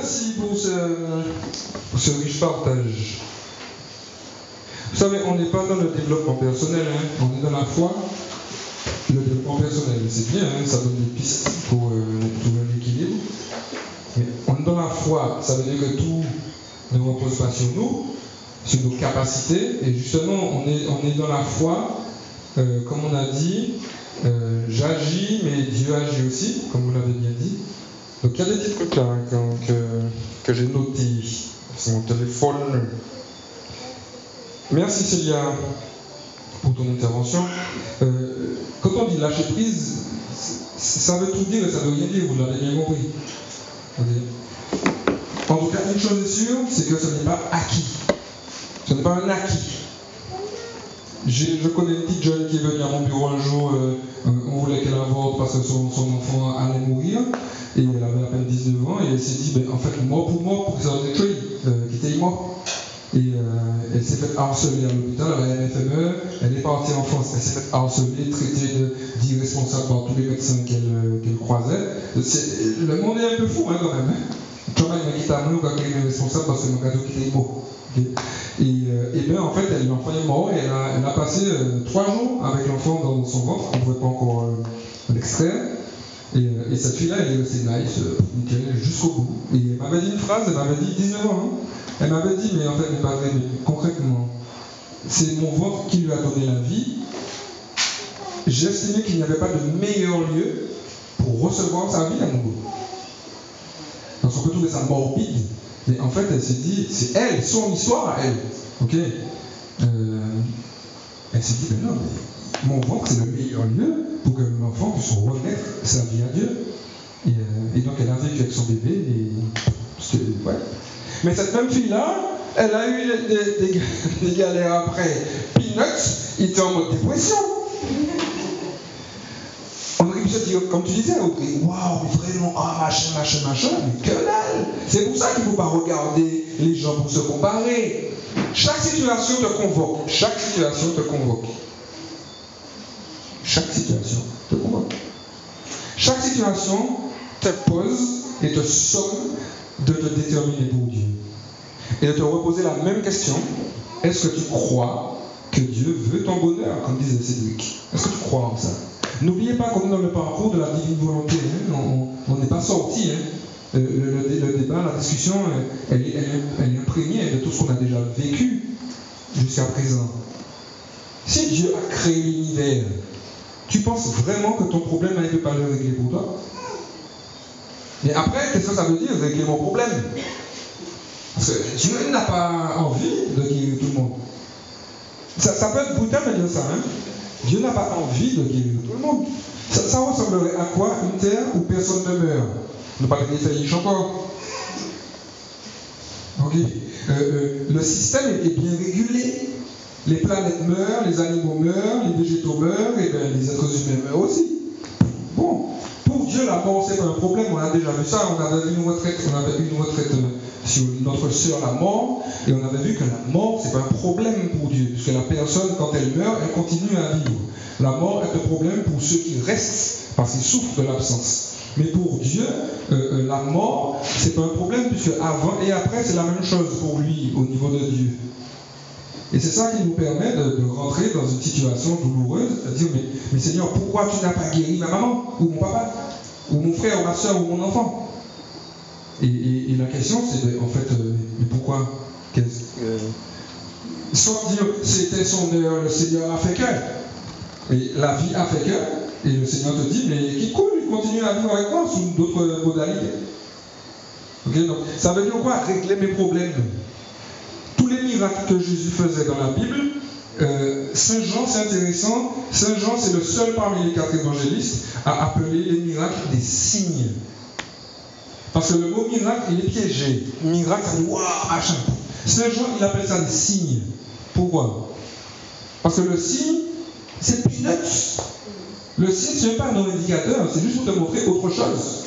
Merci pour ce, riche partage. Vous savez, on n'est pas dans le développement personnel, hein. on est dans la foi. Le développement personnel, c'est bien, hein, ça donne des pistes pour euh, trouver un équilibre. Mais on est dans la foi, ça veut dire que tout ne repose pas sur nous, sur nos capacités. Et justement, on est, on est dans la foi, euh, comme on a dit, euh, j'agis, mais Dieu agit aussi, comme vous l'avez bien dit. Donc il y a des petits trucs là que, que, j'ai notés sur mon téléphone. Merci Célia pour ton intervention. Euh, quand on dit lâcher prise, ça veut tout dire et ça veut rien dire, vous l'avez bien compris. En tout cas, une chose est sûre, c'est que ce n'est pas acquis. Ce n'est pas un acquis. Je connais une petite jeune qui est venue à mon bureau un jour, euh, on voulait qu'elle avorte parce que son, enfant allait mourir, et elle avait à peine 19 ans, et elle s'est dit, ben, en fait, mort pour mort, pour que ça soit euh, qui était mort. Et euh, elle s'est faite harceler à l'hôpital, à la NFME, elle est partie en France, elle s'est faite harceler, traitée d'irresponsable par tous les médecins qu'elle croisait. Le monde est un peu fou hein, quand même. Hein. Thomas m'a dit à nous quand il est responsable parce que mon était beau. Et, euh, et bien en fait, elle l'enfant est mort et elle a, passé euh, trois jours avec l'enfant dans son ventre, on ne pouvait pas encore euh, l'extraire. Et, et, cette fille-là, elle est restée nice, nickel, jusqu'au bout. Et elle m'avait dit une phrase, elle m'avait dit 19 ans, hein. elle m'avait dit, mais en fait, mais pas vrai, concrètement, c'est mon ventre qui lui a donné la vie. J'estimais qu'il n'y avait pas de meilleur lieu pour recevoir sa vie à nouveau. Donc on peut trouver ça morbide, mais en fait, elle s'est dit, c'est elle, son histoire à elle. Ok euh, Elle s'est dit, mais non, mais mon ventre, c'est le meilleur lieu pour que l'enfant puisse remettre sa vie à Dieu. Et, euh, donc, elle a vécu avec son bébé. Et, ouais. Mais cette même fille-là, elle a eu des, des galères après. Peanuts, il était en mode dépression comme tu disais, waouh, vraiment, ah, machin, machin, machin, mais que dalle C'est pour ça qu'il ne faut pas regarder les gens pour se comparer. Chaque situation te convoque. Chaque situation te convoque. Chaque situation te convoque. Chaque situation te pose et te somme de te déterminer pour Dieu. Et de te reposer la même question. Est-ce que tu crois que Dieu veut ton bonheur, comme disait Cédric? Est-ce que tu crois en ça? N'oubliez pas qu'on est dans le parcours de la divine volonté. Hein. On n'est pas sorti. Hein. Euh, le, débat, la discussion, elle, est imprégnée de tout ce qu'on a déjà vécu jusqu'à présent. Si Dieu a créé l'univers, tu penses vraiment que ton problème, il ne peut pas le régler pour toi? Mais après, qu'est-ce que ça veut dire, régler mon problème? Parce que Dieu n'a pas envie de guérir tout le monde. Ça, peut être brutal de dire ça, hein Dieu n'a pas envie de guérir tout le monde. Ça, ressemblerait à quoi Une terre où personne ne meurt? Ne pas les encore. Euh, euh, le système est bien régulé. Les planètes meurent, les animaux meurent, les végétaux meurent, et bien les êtres humains meurent aussi. Dieu, la mort, c'est pas un problème. On a déjà vu ça. On avait une retraite, on avait euh, sur notre sœur, la mort, et on avait vu que la mort, c'est pas un problème pour Dieu, puisque la personne, quand elle meurt, elle continue à vivre. La mort est un problème pour ceux qui restent, parce qu'ils souffrent de l'absence. Mais pour Dieu, euh, euh, la mort, c'est pas un problème, puisque avant et après, c'est la même chose pour lui au niveau de Dieu. Et c'est ça qui nous permet de, rentrer dans une situation douloureuse, de dire, mais Seigneur, pourquoi tu n'as pas guéri ma maman, ou mon papa, ou mon frère, ou ma soeur, ou mon enfant et, la question, c'est en fait, euh, mais pourquoi? Sans dire, c'était son heure, le Seigneur a fait que. Et la vie a fait que. Et le Seigneur te dit, mais qui coule, il continue à vivre avec moi sous d'autres modalités. donc, ça veut dire quoi? Régler mes problèmes. Tous les miracles que Jésus faisait dans la Bible, euh, Saint Jean, c'est intéressant, Saint Jean, c'est le seul parmi les quatre évangélistes à appeler les miracles des signes. Parce que le mot miracle, il est piégé. Miracle, ça dit waouh, machin. Saint Jean, il appelle ça des signes. Pourquoi? Parce que le signe, c'est peanuts. Le signe, ce n'est pas un indicateur, c'est juste pour te montrer autre chose.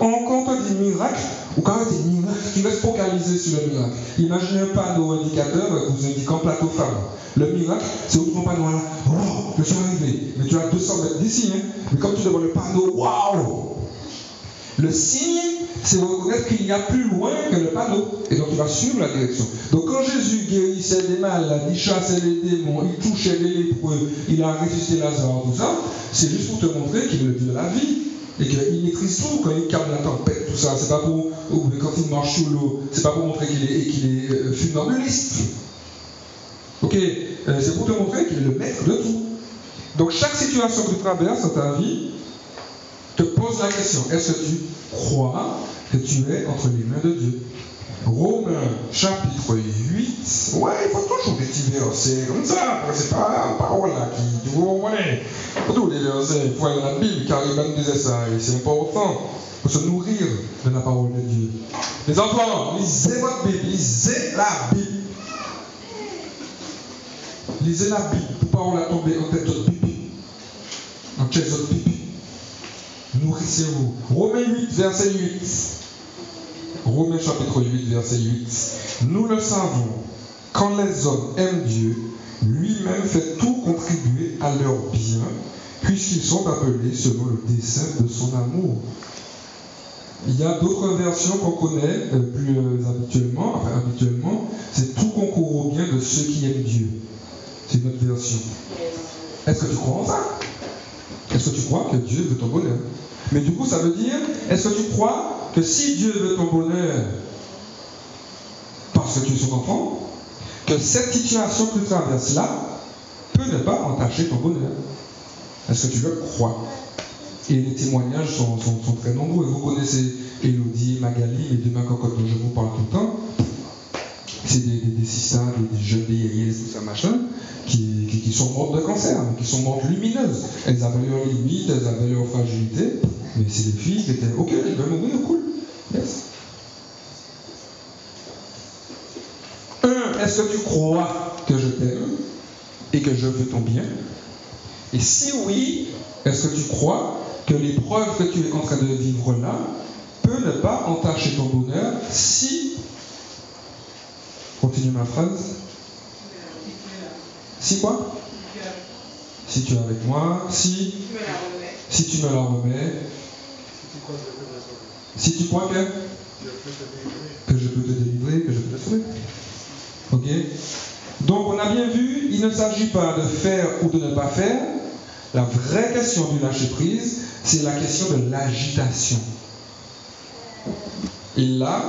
On, te dit miracle, ou quand on dit miracle, tu restes focalisé sur le miracle? Imaginez un panneau indicateur vous indiquant plateau femme. Le miracle, c'est autre panneau là. Oh, je suis arrivé. Mais tu as 200 mètres d'ici. Hein. Mais comme tu devant le panneau, waouh Le signe, c'est reconnaître qu'il n'y a plus loin que le panneau. Et donc tu vas suivre la direction. Donc quand Jésus guérissait des malades, il chassait les démons, il touchait les lépreux, il a ressuscité Lazare, tout ça, c'est juste pour te montrer qu'il Dieu de la vie. Et qu'il maîtrise tout quand il calme la tempête, tout ça. C'est pas pour, quand il marche sous l'eau, c'est pas pour montrer qu'il est, qu'il est euh, funambuliste. Ok, euh, c'est pour te montrer qu'il est le maître de tout. Donc chaque situation que tu traverses dans ta vie te pose la question, est-ce que tu crois que tu es entre les mains de Dieu? Romains chapitre 8. Ouais, il faut toujours des petits versets comme ça. C'est pas une parole là qui. Vous comprenez Il faut toujours des versets. Il faut aller dans la Bible car il nous disait ça. Et c'est important. Faut se nourrir de la parole de Dieu. Les enfants, lisez votre Bible. Lisez la Bible. Lisez la Bible pour pas on la tomber en tête de pipi. En chaise de pipi. Nourrissez-vous. Romains 8, verset 8. Romains chapitre 8, verset 8. Nous le savons, quand les hommes aiment Dieu, lui-même fait tout contribuer à leur bien, puisqu'ils sont appelés selon le dessein de son amour. Il y a d'autres versions qu'on connaît euh, plus euh, habituellement, habituellement, c'est tout concourt au bien de ceux qui aiment Dieu. C'est notre version. Est-ce que tu crois en ça? Est-ce que tu crois que Dieu veut ton bonheur? Mais du coup, ça veut dire, est-ce que tu crois que si Dieu veut ton bonheur, parce que tu es son enfant, que cette situation que tu traverses là peut ne pas entacher ton bonheur. Est-ce que tu le crois? Et les témoignages sont, très nombreux. Vous connaissez Elodie, Magali, les deux cocottes dont je vous parle tout le temps. C'est des, des, des sisters, des, jeunes vieilles, tout ça, machin, qui, qui, sont mortes de cancer, qui sont mortes lumineuses. Elles avaient leurs limites, elles avaient leurs fragilités, mais c'est des filles qui étaient ok, je vais mourir, cool. Yes. Un, est-ce que tu crois que je t'aime et que je veux ton bien? Et si oui, est-ce que tu crois que l'épreuve que tu es en train de vivre là peut ne pas entacher ton bonheur si. Continue ma phrase. Si quoi? Si tu es avec moi, si. Si tu me la remets. Si tu crois que je peux te délivrer, que je peux te sauver. Ok Donc on a bien vu, il ne s'agit pas de faire ou de ne pas faire. La vraie question du lâcher prise, c'est la question de l'agitation. Et là,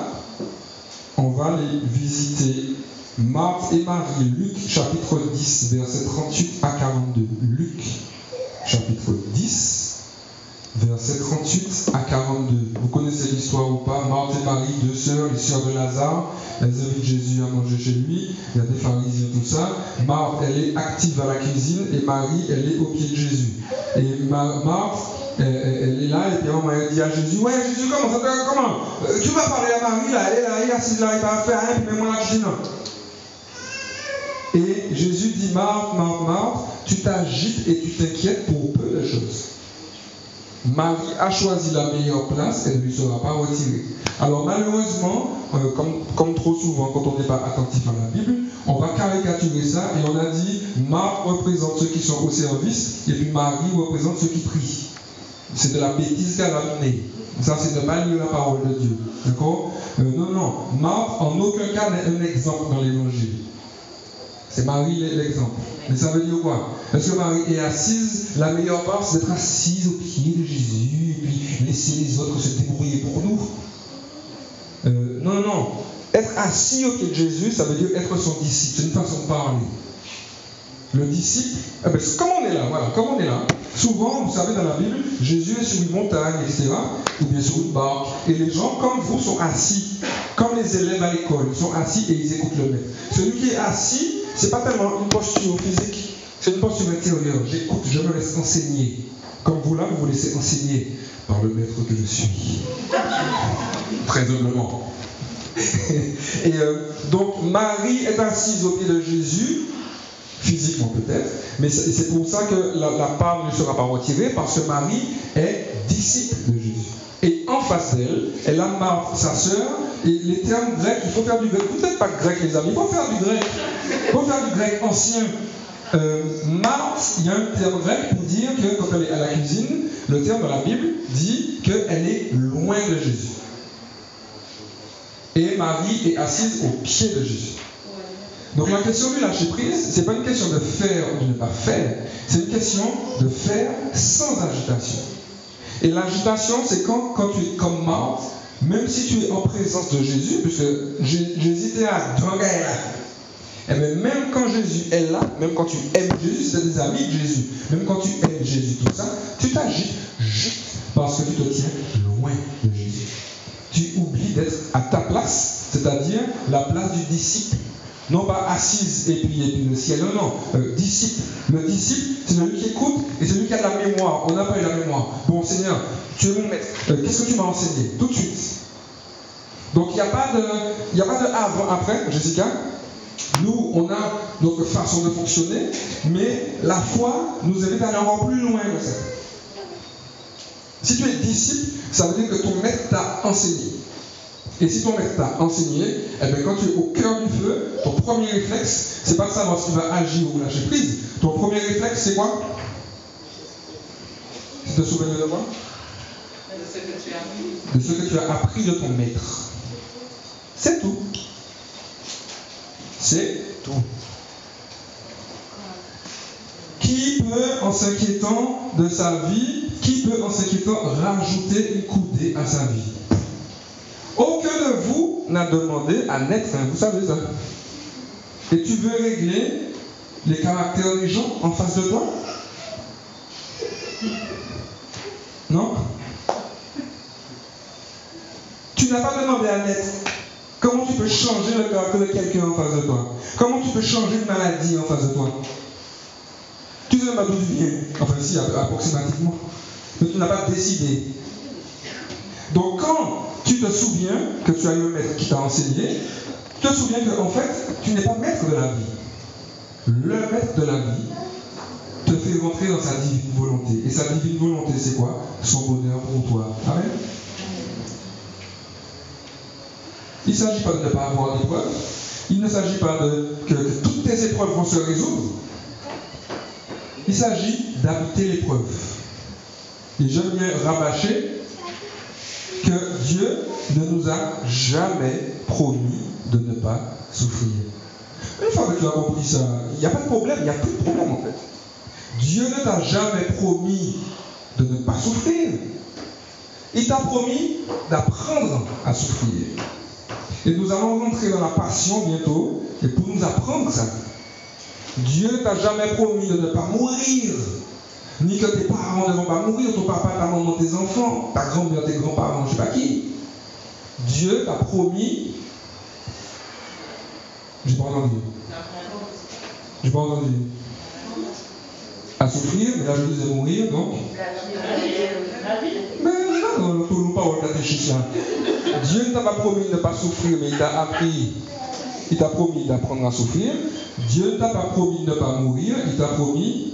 on va les visiter. Marthe et Marie, Luc chapitre 10, verset 38 à 42. Luc chapitre 10, versets 38 à 42. Vous connaissez l'histoire ou pas? Marthe et Marie, deux sœurs, les sœurs de Lazare. Elles invitent Jésus à manger chez lui. Il y a des pharisiens, tout ça. Marthe, elle est active à la cuisine et Marie, elle est au pied de Jésus. Et Marthe, elle, est là et puis elle dit à Jésus Ouais, Jésus, comment ça Comment euh, Tu vas parler à Marie, là, elle est là, elle est là, il va faire rien, puis moi là, je. Et Jésus dit Marthe, Marthe, Marthe, tu t'agites et tu t'inquiètes pour peu de choses. Marie a choisi la meilleure place, elle ne lui sera pas retirée. Alors malheureusement, euh, comme, trop souvent quand on n'est pas attentif à la Bible, on va caricaturer ça et on a dit Marc représente ceux qui sont au service et puis Marie représente ceux qui prient. C'est de la bêtise qu'elle a donnée. Ça, c'est de mal lire la parole de Dieu. D'accord? Euh, Non, non. Marc, en aucun cas, n'est un exemple dans l'évangile. C'est Marie l'exemple. Mais ça veut dire quoi? Parce que Marie est assise, la meilleure part, c'est d'être assise au pied de Jésus et puis laisser les autres se débrouiller pour nous. Euh, non, non. Être assis au pied de Jésus, ça veut dire être son disciple. C'est une façon de parler. Le disciple, eh ben, comme on est là, voilà, comme on est là, souvent, vous savez, dans la Bible, Jésus est sur une montagne, etc., ou bien sur une barque, et les gens, comme vous, sont assis, comme les élèves à l'école, ils sont assis et ils écoutent le maître. Celui qui est assis, c'est pas tellement une posture physique, c'est une posture intérieure. J'écoute, je me laisse enseigner. Comme vous là, vous vous laissez enseigner par le maître que je suis. Très humblement. Et euh, donc Marie est assise au pied de Jésus, physiquement peut-être, mais c'est pour ça que la, la part ne sera pas retirée, parce que Marie est disciple de Jésus. Et en face d'elle, elle a Marthe, sa sœur, et les termes grecs, il faut faire du grec. Peut-être pas grec, les amis, il faut faire du grec. Il faut faire du grec ancien. euh, Marthe, il y a un terme grec pour dire que quand elle est à la cuisine, le terme dans la Bible dit qu'elle est loin de Jésus. Et Marie est assise au pied de Jésus. Donc la question du lâcher prise, c'est pas une question de faire ou de ne pas faire, c'est une question de faire sans agitation. Et l'agitation, c'est quand, quand tu es comme Marthe, même si tu es en présence de Jésus, puisque Jésus était à et eh même quand Jésus est là, même quand tu aimes Jésus, c'est des amis de Jésus, même quand tu aimes Jésus, tout ça, tu t'agites juste parce que tu te tiens loin de Jésus. Tu oublies d'être à ta place, c'est-à-dire la place du disciple. Non pas assise et puis, et puis le ciel, non, non, euh, disciple. Le disciple, c'est celui qui écoute et celui qui a la mémoire. On eu la mémoire. Bon Seigneur, tu es mon maître. Euh, qu'est-ce que tu m'as enseigné? Tout de suite. Donc il n'y a pas de, il avant, après, Jessica. Nous, on a notre façon de fonctionner, mais la foi nous invite à aller encore plus loin que ça. Si tu es disciple, ça veut dire que ton maître t'a enseigné. Et si ton maître t'a enseigné, eh bien, quand tu es au cœur du feu, ton premier réflexe, c'est pas de savoir si tu vas agir ou lâcher prise. Ton premier réflexe, c'est quoi? C'est de te souvenir de quoi? De ce que tu as appris. De ce que tu as appris de ton maître. C'est tout. C'est tout. Qui peut, en s'inquiétant de sa vie, qui peut, en s'inquiétant, rajouter une coudée à sa vie? Aucun de vous n'a demandé à naître, vous savez ça. Et tu veux régler les caractères des gens en face de toi? Non? Tu n'as pas demandé à naître. Comment tu peux changer le caractère de quelqu'un en face de toi? Comment tu peux changer une maladie en face de toi? Tu sais pas d'où tu. Enfin, si, approximativement. Mais tu n'as pas décidé. Donc, quand tu te souviens que tu as eu un maître qui t'a enseigné, tu te souviens qu'en en fait, tu n'es pas maître de la vie. Le maître de la vie te fait rentrer dans sa divine volonté. Et sa divine volonté, c'est quoi? Son bonheur pour toi. Amen. Il ne s'agit pas de ne pas avoir d'épreuves. Il ne s'agit pas de, que, toutes tes épreuves vont se résoudre. Il s'agit d'habiter l'épreuve. Et j'aime bien rabâcher que Dieu ne nous a jamais promis de ne pas souffrir. Une fois que tu as compris ça, il n'y a pas de problème, il n'y a plus de problème en fait. Dieu ne t'a jamais promis de ne pas souffrir. Il t'a promis d'apprendre à souffrir. Et nous allons rentrer dans la passion bientôt. Et pour nous apprendre ça, Dieu ne t'a jamais promis de ne pas mourir. Ni que tes parents ne vont pas mourir, ton papa, ta maman, tes enfants, ta grand-mère, tes grands-parents, je ne sais pas qui. Dieu t'a promis. J'ai pas entendu. J'ai pas entendu. À souffrir, mais là je disais mourir, donc. Mais non, non, nous pas au catéchisme. Dieu ne t'a pas promis de ne pas souffrir, mais il t'a appris. Il t'a promis d'apprendre à souffrir. Dieu ne t'a pas promis de ne pas mourir, il t'a promis.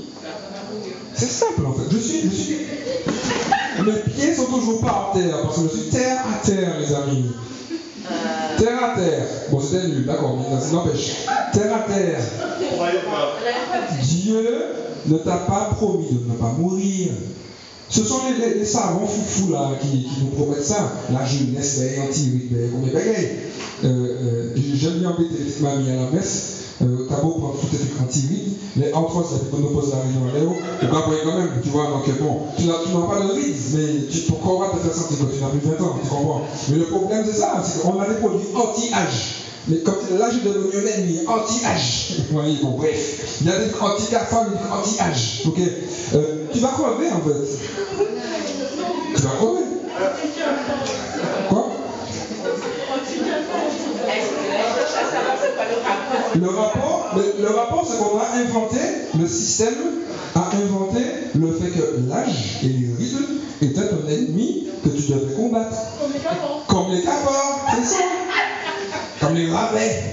C'est simple en fait. Je suis, je suis. Mes pieds sont toujours pas à terre, parce que je suis terre à terre, les amis. Terre à terre. Bon, c'était nul, d'accord, mais ça n'empêche. Terre à terre. Dieu ne t'a pas promis de ne pas mourir. Ce sont les, savants foufous là qui, nous promettent ça. La jeunesse, les anti-rythme, les euh, J'aime bien embêter les petites mamies à la messe. Euh, T'as beau prendre tout tes anti-rythme, mais en toi, ça fait nous la réunion à Léo. Tu vas quand même, tu vois. Donc bon, tu n'as pas de rythme, mais tu, ton corps va te faire sentir que tu n'as plus 20 ans, tu comprends. Mais le problème, c'est ça, c'est qu'on a des produits anti-âge. Mais quand l'âge est devenu un ennemi, anti-âge. Voyez, bon, bref. Il y a des anti-garçons, des anti-âge. Ok euh, Tu vas crever en fait. Tu vas crever. Le rapport, le rapport c'est qu'on a inventé, le système a inventé le fait que l'âge et les rythmes étaient un ennemi que tu devais combattre. Comme les caports, c'est ça comme les rabais.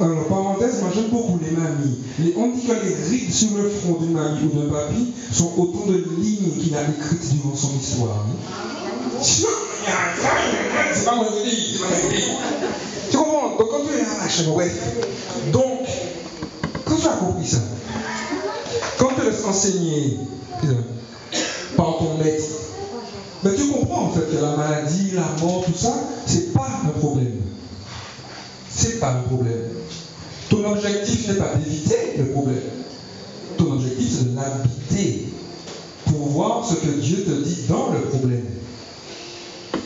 Alors, parenthèse, moi j'aime beaucoup les mamies. on dit que les rides sur le front d'une mamie ou d'un papy sont autant de lignes qu'il a écrites durant son histoire. C'est Tu comprends? Donc quand tu es machin, bref. Donc, quand tu as compris ça. Quand tu te laisses enseigner par ton maître, mais tu comprends en fait que la maladie, la mort, tout ça, c'est pas un problème. C'est pas un problème. Ton objectif n'est pas d'éviter le problème. Ton objectif, c'est de l'habiter pour voir ce que Dieu te dit dans le problème.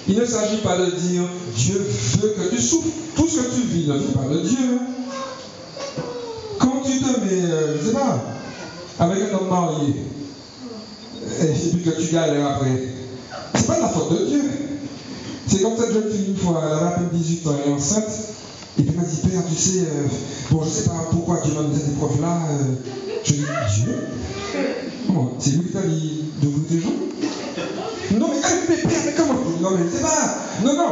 Il ne s'agit pas de dire Dieu veut que tu souffres. Tout ce que tu vis ne vient pas de Dieu. Quand tu te mets, euh, je sais pas, avec un homme marié, et puis que tu galères après, c'est pas de la faute de Dieu. C'est comme cette jeune fille une fois, elle avait à peine 18 ans, elle est enceinte, et puis elle m'a dit, Père, tu sais, euh, bon, je sais pas pourquoi Dieu m'a donné cette épreuve-là. Euh, je dis, Dieu? C'est lui qui t'a dit de vous tes gens Non, mais, mais Père, mais comment Non, mais c'est pas. Non, non,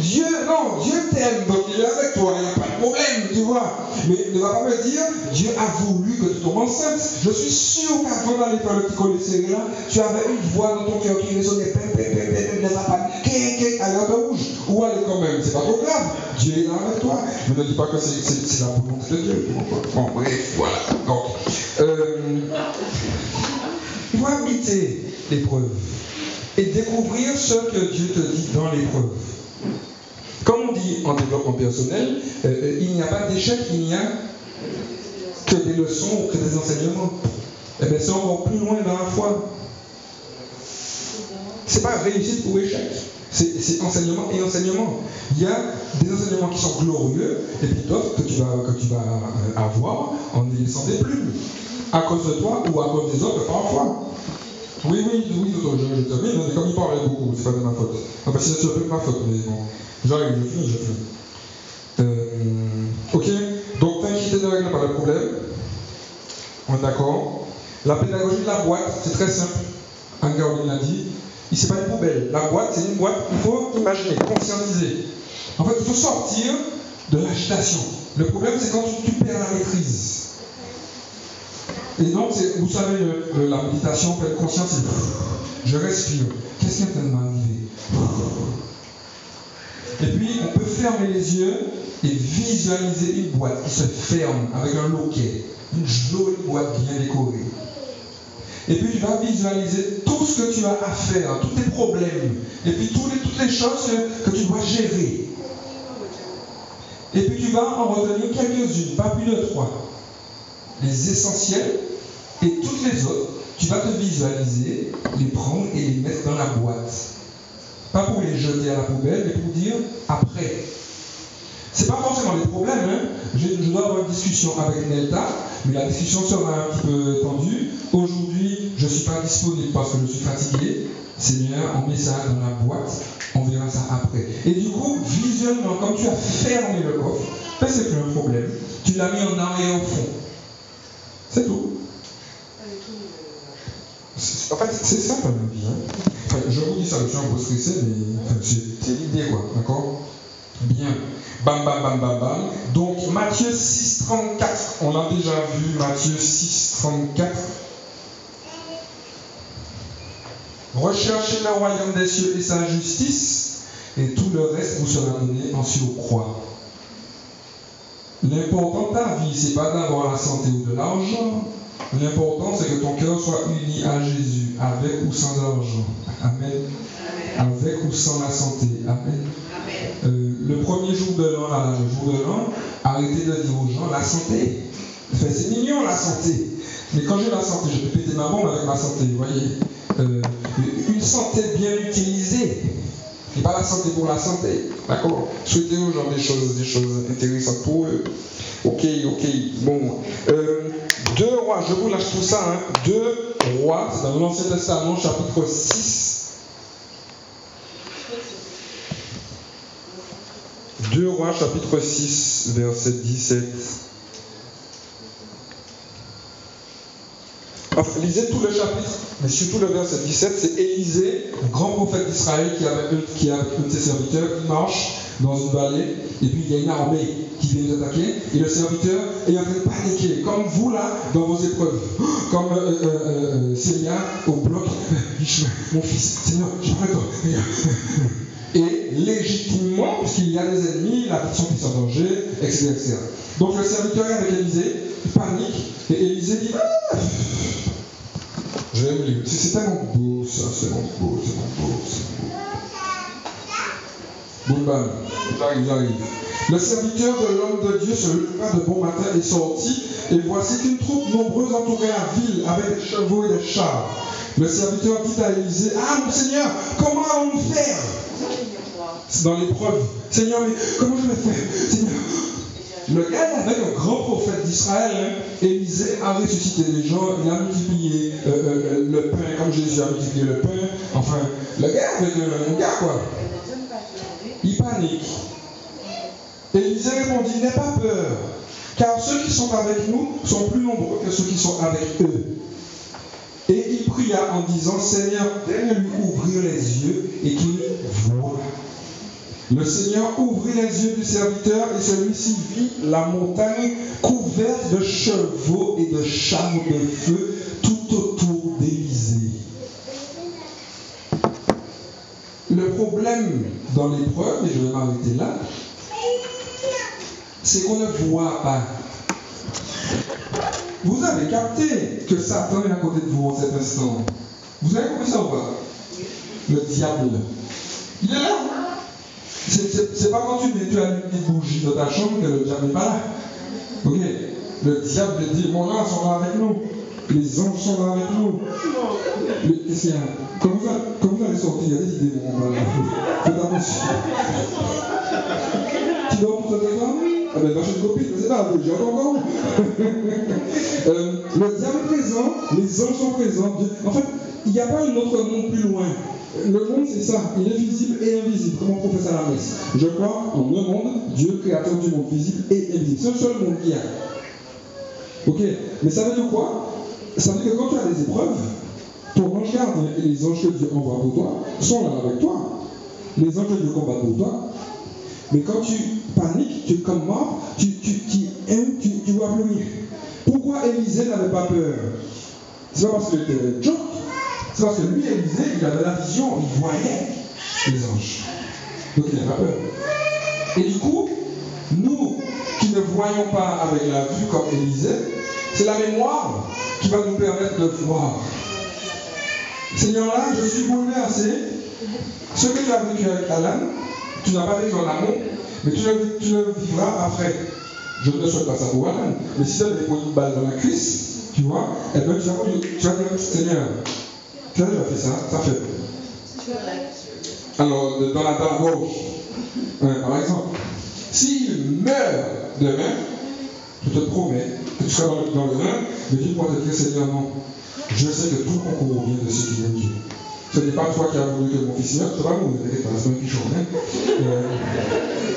Dieu, non, Dieu t'aime, donc il est avec toi, il n'y a pas de problème, tu vois. Mais ne va pas me dire, Dieu a voulu que tu tombes enceinte. Je suis sûr qu'avant d'aller faire le petit collet là, tu avais une voix dans ton cœur qui résonnait, pim, pim, pim, pim, appels, à l'heure de rouge. Ou aller quand même, c'est pas trop grave. Dieu est là avec toi. Mais ne dis pas que c'est la volonté de Dieu. Bon, bref, voilà. Donc, euh, il faut habiter l'épreuve et découvrir ce que Dieu te dit dans l'épreuve. Comme on dit en développement personnel, euh, euh, il n'y a pas d'échec, il n'y a que des leçons ou que des enseignements. Eh bien, c'est encore plus loin dans la foi. C'est pas réussite ou échec. C'est enseignement et enseignement. Il y a des enseignements qui sont glorieux et puis d'autres que tu vas, que tu vas euh, avoir en y laissant des plumes. À cause de toi ou à cause des autres parfois. Oui, oui, oui, je, je termine, mais comme il parlait beaucoup, c'est pas de ma faute. Bah c'est un peu de ma faute, mais bon. J'arrive, je finis, je finis. Euh, ok, donc t'inquiéter ne règle pas le problème. On est d'accord La pédagogie de la boîte, c'est très simple. Anne-Caroline l'a dit. C'est pas une poubelle. La boîte, c'est une boîte, il faut imaginer, conscientiser. En fait, il faut sortir de l'agitation. Le problème, c'est quand tu, perds la maîtrise. Et donc, vous savez, la méditation, pleine conscience, c'est je respire. Qu'est-ce qui est en m'arriver Et puis, on peut fermer les yeux et visualiser une boîte qui se ferme avec un loquet. Une jolie boîte bien décorée. Et puis tu vas visualiser tout ce que tu as à faire, tous tes problèmes, et puis toutes les choses que tu dois gérer. Et puis tu vas en retenir quelques-unes, pas plus de trois. Les essentiels et toutes les autres, tu vas te visualiser, les prendre et les mettre dans la boîte. Pas pour les jeter à la poubelle, mais pour dire après. C'est pas forcément des problèmes. Hein. Je, dois avoir une discussion avec Nelta, mais la discussion sera un petit peu tendue. Aujourd'hui, je ne suis pas disponible parce que je suis fatigué. Seigneur, on met ça dans la boîte, on verra ça après. Et du coup, visuellement, comme tu as fermé le coffre, ben c'est plus un problème. Tu l'as mis en arrière au fond. C'est tout. En fait, c'est ça la vie. Hein. je vous dis ça, je suis un peu stressé, mais c'est l'idée, quoi. D'accord? Bien. Bam, bam, bam, bam, bam. Donc, Matthieu 6, 34. On l'a déjà vu, Matthieu 6, 34. Recherchez le royaume des cieux et sa justice, et tout le reste vous sera donné en surcroît. L'important de ta vie, c'est pas d'avoir la santé ou de l'argent. L'important, c'est que ton cœur soit uni à Jésus, avec ou sans argent. Amen. Avec ou sans la santé. Amen. Euh, le premier jour de l'an, le jour de l'an, arrêtez de dire aux gens la santé. c'est mignon la santé. Mais quand j'ai la santé, je peux péter ma bombe avec ma santé, vous voyez. Euh, une santé bien utilisée. Et pas la santé pour la santé. D'accord? Souhaitez aux gens des choses, des choses intéressantes pour eux. Ok, ok. Bon. Euh, deux rois, je vous lâche tout ça. Hein. Deux rois, c'est dans l'Ancien Testament, chapitre 6. 2 rois chapitre 6 verset 17. Enfin, lisez tout le chapitre, mais surtout le verset 17, c'est Élisée, le grand prophète d'Israël qui, qui avec un de ses serviteurs, qui marche dans une vallée, et puis il y a une armée qui vient nous attaquer, et le serviteur est en train de paniquer, comme vous là, dans vos épreuves, comme euh, euh, euh, au bloc. Mon fils, Seigneur, j'arrête. Et légitimement, puisqu'il y a des ennemis, la personne qui est en danger, etc., etc. Donc le serviteur est avec Élisée, il panique, et Élisée dit ah, J'aime les. C'est tellement beau ça, c'est tellement beau, c'est tellement beau, c'est beau. Boum bam, j'arrive, j'arrive. Le serviteur de l'homme de Dieu se leva de bon matin et sortit, et voici qu'une troupe nombreuse entourait la ville avec des chevaux et des chars. Le serviteur dit à Élisée Ah, mon Seigneur, comment allons-nous faire C'est dans l'épreuve. Seigneur, mais comment je vais faire? Seigneur, le gars avec un grand prophète d'Israël, hein, Élisée a ressuscité les gens, il a multiplié euh, euh, le pain comme Jésus a multiplié le pain. Enfin, le gars avec un gars quoi. Il panique. Élisée répondit N'aie pas peur, car ceux qui sont avec nous sont plus nombreux que ceux qui sont avec eux. Et il pria en disant Seigneur, daigne-lui ouvrir les yeux et qu'il voie. Le Seigneur ouvrit les yeux du serviteur et celui-ci vit la montagne couverte de chevaux et de chars de feu tout autour d'Élysée. Le problème dans l'épreuve, et je vais m'arrêter là, c'est qu'on ne voit pas. Vous avez capté que Satan est à côté de vous en cet instant. Vous avez compris ça ou pas? Le diable. Il est là. C'est pas quand tu mets tu as une petite bougie dans ta chambre que le diable n'est pas là. Ok Le diable dit Mon ange sont là avec nous. Les anges sont là avec nous. Qu'est-ce qu'il y a quand vous, quand vous allez sortir, il y a des idées. Faites attention. Tu dors pour te ah ben, dans une copine, c'est pas, j'ai encore. euh, le diable est présent, les anges sont présents. En fait, il n'y a pas un autre monde plus loin. Le monde, c'est ça. Il est visible et invisible, comme on professe à la messe. Je crois en un monde, Dieu, créateur du monde visible et invisible. C'est le seul monde qu'il y a. Ok Mais ça veut dire quoi? Ça veut dire que quand tu as des épreuves, ton ange gardien et les anges que Dieu envoie pour toi sont là avec toi. Les anges que Dieu combat pour toi. Mais quand tu paniques, tu es comme mort, tu, tu, tu, tu, tu vois plus Pourquoi Élisée n'avait pas peur? C'est pas parce que était choc. C'est parce que lui, Élisée, il avait la vision, il voyait les anges. Donc il n'avait pas peur. Et du coup, nous qui ne voyons pas avec la vue comme Élisée, c'est la mémoire qui va nous permettre de voir. Seigneur, là, je suis bouleversé. Ce que tu as vécu avec Alan, tu n'as pas vécu en amont, mais tu le, vivras après. Je ne te souhaite pas ça pour Alan, mais si tu as des une balle dans la cuisse, tu vois, eh bien, tu vas dire, Seigneur, as déjà fait ça, ça fait. Alors, dans la, dans gauche, ouais, par exemple, s'il meurt demain, je te promets que tu seras dans le, rein, mais tu pourras te dire, Seigneur, non, je sais que tout concourt vient de ceux qui aiment Dieu. Ce n'est pas toi qui as voulu que mon fils meure, tu vas mourir, t'inquiète pas, c'est moi qui. Hein. Euh,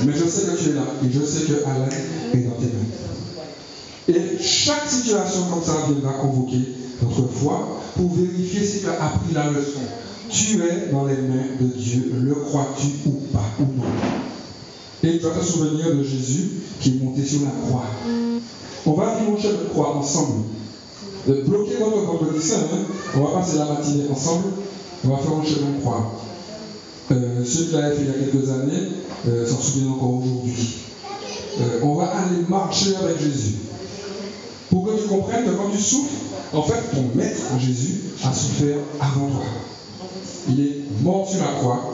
mais je sais que tu es là et je sais que Alain est dans tes mains. Et chaque situation comme ça viendra convoquer notre foi pour vérifier si tu as appris la leçon. Tu es dans les mains de Dieu, le crois-tu ou pas, ou non? Et tu vas te souvenir de Jésus qui est monté sur la croix. On va chemin de croix ensemble. De bloquer notre vendredi saint, hein. on va passer la matinée ensemble on va faire un chemin de croix. Euh, ceux qui l'avaient fait il y a quelques années euh, s'en souviennent encore aujourd'hui. Euh, on va aller marcher avec Jésus. Pour que tu comprennes que quand tu souffres, en fait, ton maître Jésus a souffert avant toi. Il est mort sur la croix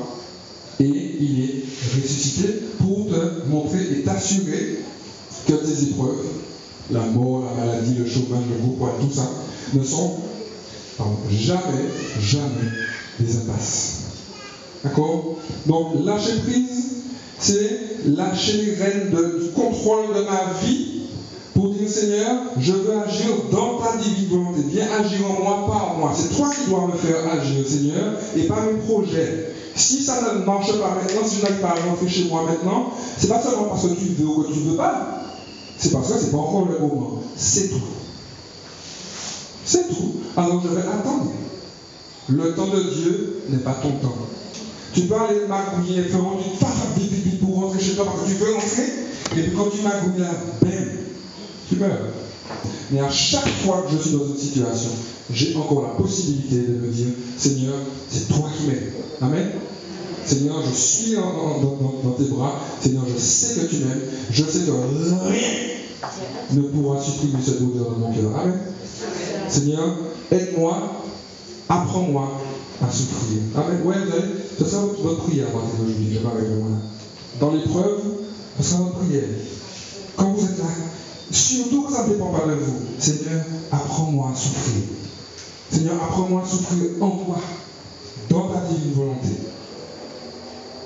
et il est ressuscité pour te montrer et t'assurer que tes épreuves, la mort, la maladie, le chômage, le poids, tout ça, ne sont jamais, jamais des impasses. D'accord? Donc lâcher prise, c'est lâcher les rênes du contrôle de ma vie pour dire Seigneur, je veux agir dans ta divine volonté. Viens agir en moi, pas en moi. C'est toi qui dois me faire agir, Seigneur, et pas mes projets. Si ça ne marche pas maintenant, si je n'arrive pas à rentrer chez moi maintenant, c'est pas seulement parce que tu veux ou que tu ne veux pas. C'est parce que ce n'est pas encore le moment. C'est tout. C'est tout. Alors je vais attendre. Le temps de Dieu n'est pas ton temps. Tu peux aller magouiller, faire un vite, vite, vite pour rentrer chez toi parce que tu veux rentrer. Et puis quand tu magouilles là, bam, meurs. Mais à chaque fois que je suis dans une situation, j'ai encore la possibilité de me dire, Seigneur, c'est toi qui m'aides. Amen. Seigneur, je suis dans, tes bras. Seigneur, je sais que tu m'aimes. Je sais que rien ne pourra supprimer cette odeur dans mon cœur. Amen. Seigneur, aide-moi, apprends-moi à souffrir. Amen. Ouais, vous allez, c'est ça votre, prière à partir d'aujourd'hui. Dans l'épreuve, ce sera votre prière. Quand vous êtes là, surtout quand ça ne dépend pas de vous, Seigneur, apprends-moi à souffrir. Seigneur, apprends-moi à souffrir en toi, dans ta divine volonté.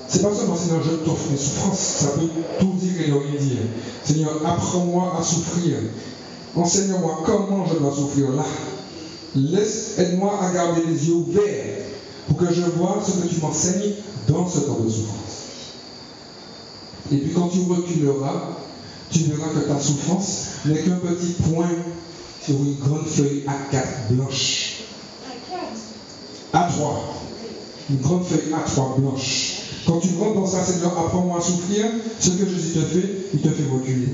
C'est pas seulement, Seigneur, je t'offre mes souffrances, ça peut tout dire et rien dire. Seigneur, apprends-moi à souffrir. Enseigne-moi comment je dois souffrir là. Laisse, aide-moi à garder les yeux ouverts pour que je vois ce que tu m'enseignes dans ce temps de souffrance. Et puis quand tu reculeras, tu verras que ta souffrance n'est qu'un petit point sur une grande feuille A4 blanche. A3. Une grande feuille A3 blanche. Quand tu rentres dans ça, Seigneur, apprends-moi à souffrir. Ce que Jésus te fait, il te fait reculer.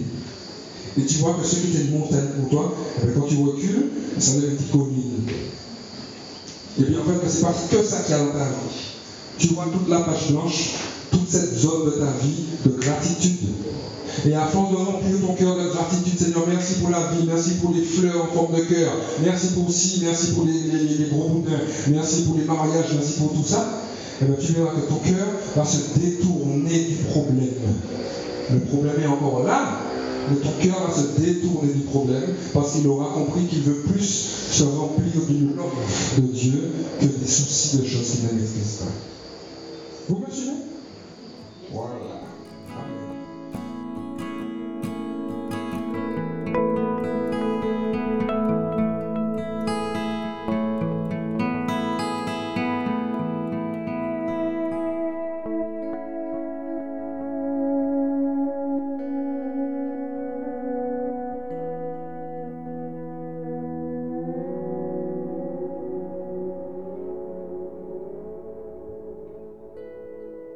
Et tu vois que ce qui était une montagne pour toi, eh quand tu recules, ça devient une petite colline. Et puis en fait, c'est pas que ça qui a dans ta vie. Tu vois toute la page blanche, toute cette zone de ta vie de gratitude. Et à force de remplir ton cœur de gratitude, Seigneur, merci pour la vie, merci pour les fleurs en forme de cœur, merci pour ci, merci pour les, gros boudins, merci pour les mariages, merci pour tout ça eh bien, tu verras que ton cœur va se détourner du problème. Le problème est encore là, mais ton cœur va se détourner du problème parce qu'il aura compris qu'il veut plus se remplir d'une langue de Dieu que des soucis de choses qui n'existent pas. Vous me suivez Voilà.